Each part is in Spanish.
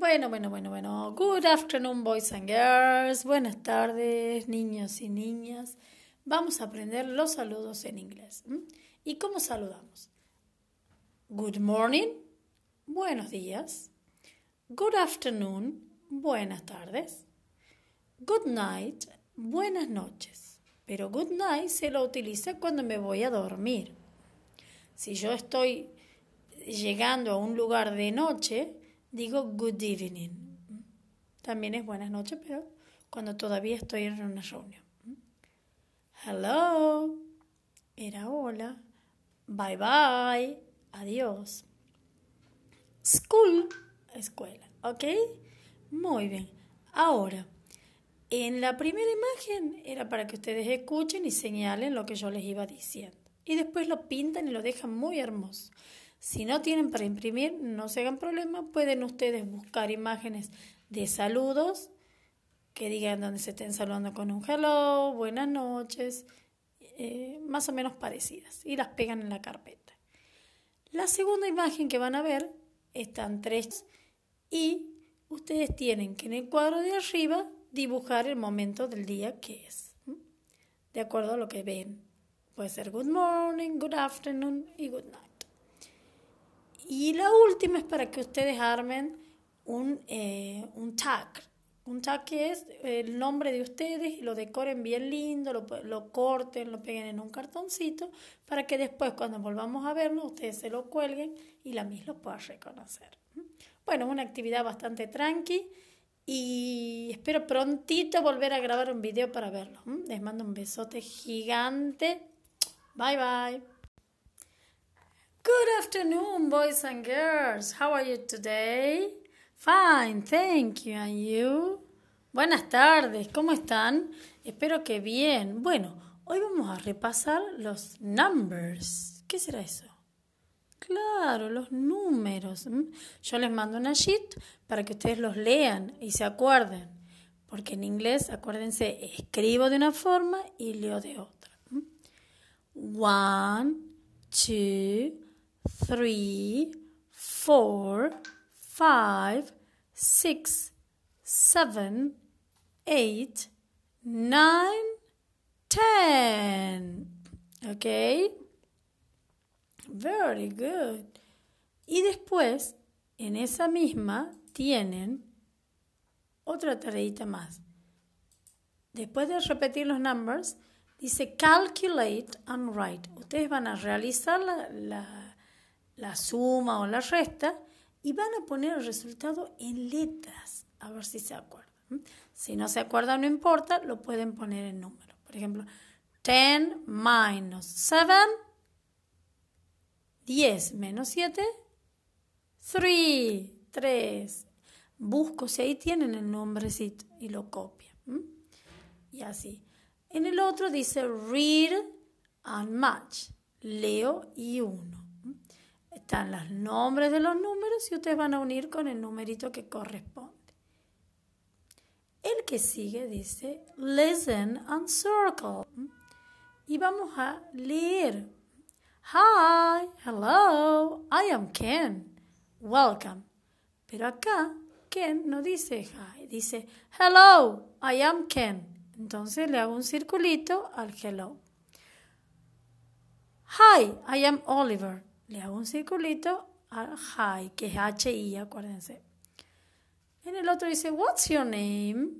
Bueno, bueno, bueno, bueno. Good afternoon, boys and girls. Buenas tardes, niños y niñas. Vamos a aprender los saludos en inglés. ¿Y cómo saludamos? Good morning, buenos días. Good afternoon, buenas tardes. Good night, buenas noches. Pero good night se lo utiliza cuando me voy a dormir. Si yo estoy llegando a un lugar de noche, digo good evening. También es buenas noches, pero cuando todavía estoy en una reunión. Hello, era hola. Bye bye, adiós. School, escuela, ¿ok? Muy bien. Ahora, en la primera imagen era para que ustedes escuchen y señalen lo que yo les iba diciendo. Y después lo pintan y lo dejan muy hermoso. Si no tienen para imprimir, no se hagan problema, pueden ustedes buscar imágenes de saludos que digan donde se estén saludando con un hello, buenas noches, eh, más o menos parecidas, y las pegan en la carpeta. La segunda imagen que van a ver están tres y ustedes tienen que en el cuadro de arriba dibujar el momento del día que es, de acuerdo a lo que ven. Puede ser good morning, good afternoon y good night. Y la última es para que ustedes armen un, eh, un tag. Un tag que es el nombre de ustedes y lo decoren bien lindo, lo, lo, corten, lo peguen en un cartoncito para que después cuando volvamos a verlo ustedes se lo cuelguen y la misma lo pueda reconocer. Bueno, una actividad bastante tranqui y espero prontito volver a grabar un video para verlo. Les mando un besote gigante. Bye bye. Good afternoon, boys and girls. How are you today? Fine, thank you. And you? Buenas tardes, ¿cómo están? Espero que bien. Bueno, hoy vamos a repasar los numbers. ¿Qué será eso? Claro, los números. Yo les mando una sheet para que ustedes los lean y se acuerden. Porque en inglés, acuérdense, escribo de una forma y leo de otra. One, two, three, four, five, six, seven, eight, nine, ten. Okay? Very good. Y después, en esa misma, tienen otra tareita más. Después de repetir los numbers, dice calculate and write. Ustedes van a realizar la, la la suma o la resta y van a poner el resultado en letras, a ver si se acuerdan. Si no se acuerdan, no importa, lo pueden poner en número. Por ejemplo, 10 minus 7, 10 menos 7, 3, 3. Busco si ahí tienen el nombrecito y lo copian. Y así. En el otro dice read and match. Leo y uno están los nombres de los números y ustedes van a unir con el numerito que corresponde. El que sigue dice listen and circle. Y vamos a leer. Hi, hello, I am Ken. Welcome. Pero acá Ken no dice hi, dice hello, I am Ken. Entonces le hago un circulito al hello. Hi, I am Oliver le hago un circulito al hi, que es H-I, acuérdense. En el otro dice, What's your name?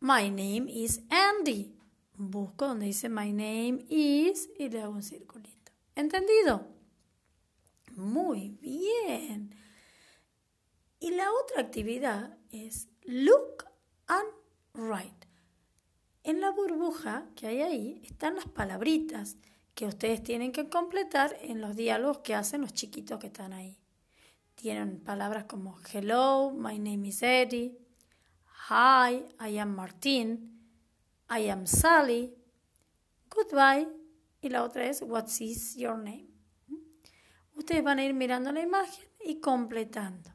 My name is Andy. Busco donde dice My name is y le hago un circulito. ¿Entendido? Muy bien. Y la otra actividad es Look and Write. En la burbuja que hay ahí están las palabritas que ustedes tienen que completar en los diálogos que hacen los chiquitos que están ahí. Tienen palabras como hello, my name is Eddie, hi, I am Martin, I am Sally, goodbye y la otra es what is your name. Ustedes van a ir mirando la imagen y completando.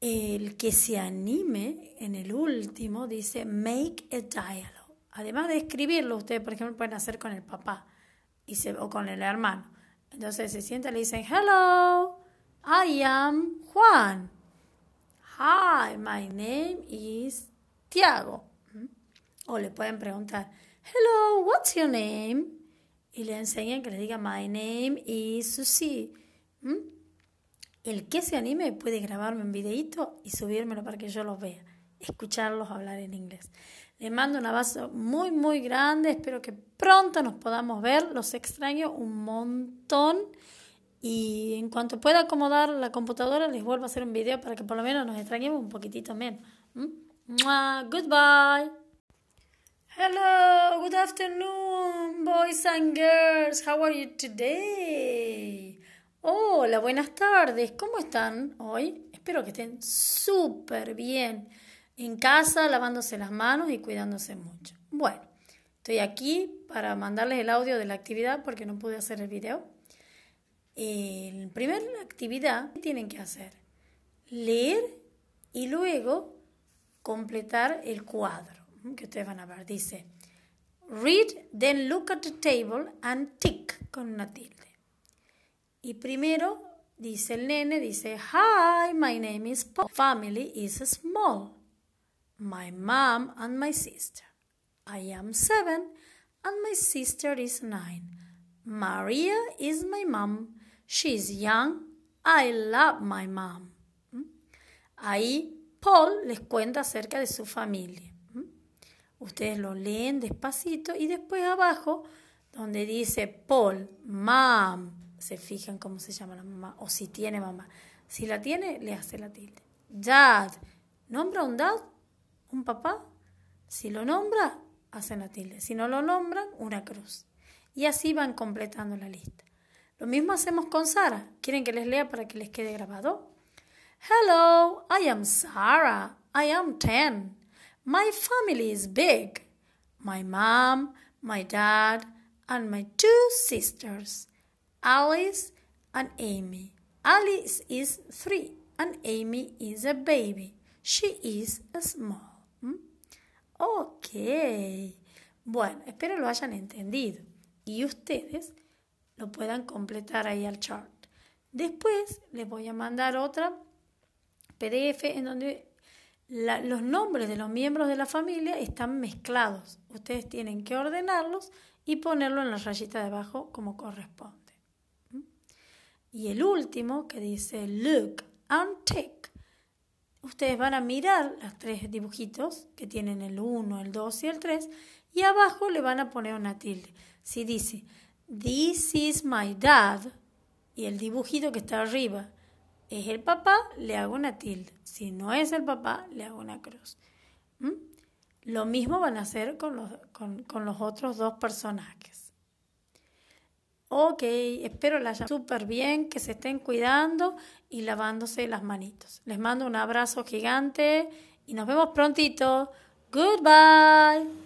El que se anime en el último dice make a dialogue además de escribirlo, ustedes, por ejemplo, pueden hacer con el papá y se, o con el hermano. Entonces se sienta y le dicen, hello, I am Juan. Hi, my name is Tiago. ¿Mm? O le pueden preguntar, Hello, what's your name? Y le enseñan que le diga, My name is Susie. ¿Mm? El que se anime puede grabarme un videito y subírmelo para que yo los vea, escucharlos hablar en inglés. Les mando un abrazo muy, muy grande. Espero que pronto nos podamos ver. Los extraño un montón. Y en cuanto pueda acomodar la computadora, les vuelvo a hacer un video para que por lo menos nos extrañemos un poquitito menos. ¿Mm? Goodbye. Hello, good afternoon, boys and girls. How are you today? Hola, buenas tardes. ¿Cómo están hoy? Espero que estén súper bien en casa, lavándose las manos y cuidándose mucho. Bueno, estoy aquí para mandarles el audio de la actividad porque no pude hacer el video. En primera actividad, ¿qué tienen que hacer? Leer y luego completar el cuadro que ustedes van a ver. Dice, read, then look at the table and tick con una tilde. Y primero dice el nene, dice, hi, my name is Paul. Family is small my mom and my sister. I am seven and my sister is nine. Maria is my mom. She's young. I love my mom. ¿Mm? Ahí Paul les cuenta acerca de su familia. ¿Mm? Ustedes lo leen despacito y después abajo, donde dice Paul, mom, se fijan cómo se llama la mamá o si tiene mamá. Si la tiene, le hace la tilde. Dad, nombra un dad un papá, si lo nombra, hacen la tilde. Si no lo nombran, una cruz. Y así van completando la lista. Lo mismo hacemos con Sara. ¿Quieren que les lea para que les quede grabado? Hello, I am Sarah. I am 10. My family is big. My mom, my dad, and my two sisters, Alice and Amy. Alice is three, and Amy is a baby. She is small. Ok. Bueno, espero lo hayan entendido y ustedes lo puedan completar ahí al chart. Después les voy a mandar otra PDF en donde los nombres de los miembros de la familia están mezclados. Ustedes tienen que ordenarlos y ponerlo en la rayita de abajo como corresponde. ¿Mm? Y el último que dice look and take ustedes van a mirar los tres dibujitos que tienen el 1, el 2 y el 3 y abajo le van a poner una tilde. Si dice, This is my dad y el dibujito que está arriba es el papá, le hago una tilde. Si no es el papá, le hago una cruz. ¿Mm? Lo mismo van a hacer con los, con los otros dos personajes. Ok, espero la hayan súper bien, que se estén cuidando y lavándose las manitos. Les mando un abrazo gigante y nos vemos prontito. Goodbye.